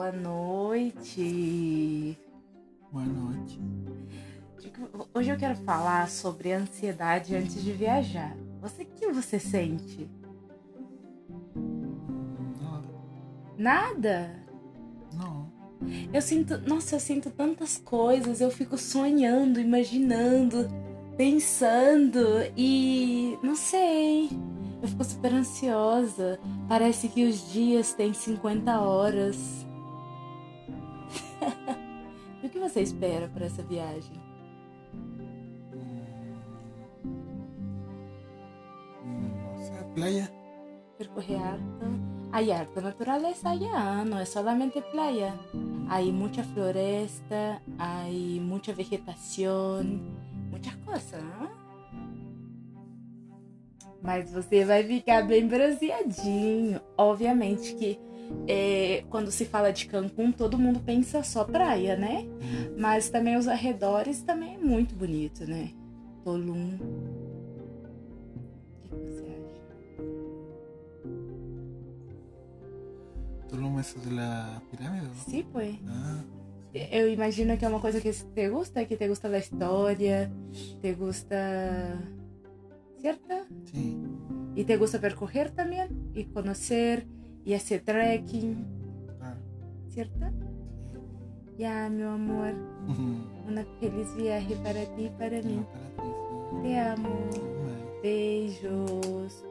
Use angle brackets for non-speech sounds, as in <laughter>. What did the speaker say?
Boa noite. Boa noite. Hoje eu quero falar sobre ansiedade antes de viajar. Você o que você sente? Nada. Nada? Não. Eu sinto, nossa, eu sinto tantas coisas, eu fico sonhando, imaginando, pensando e não sei. Eu fico super ansiosa. Parece que os dias têm 50 horas. O que você espera para essa viagem? Sé, playa. Percorrer harta. Hay harta naturaleza allá, no es solamente playa. Hay mucha floresta, hay mucha vegetación, muchas cosas, ¿no? Mas você vai ficar bem bronzeadinho. Obviamente que é, quando se fala de Cancún, todo mundo pensa só praia, né? Hum, Mas também os arredores também é muito bonito, né? Tulum. O que você acha? Tulum es de la pirámide. ¿no? Sim, pues. Ah, Eu imagino que é uma coisa que te gusta, que te gusta da história, te gusta. ¿Cierto? sí. E te gusta percorrer também, e conhecer, e fazer trekking, Claro. ¿cierto? Ya, meu amor, <laughs> uma feliz viagem para ti e para mim. Te amo. Beijos.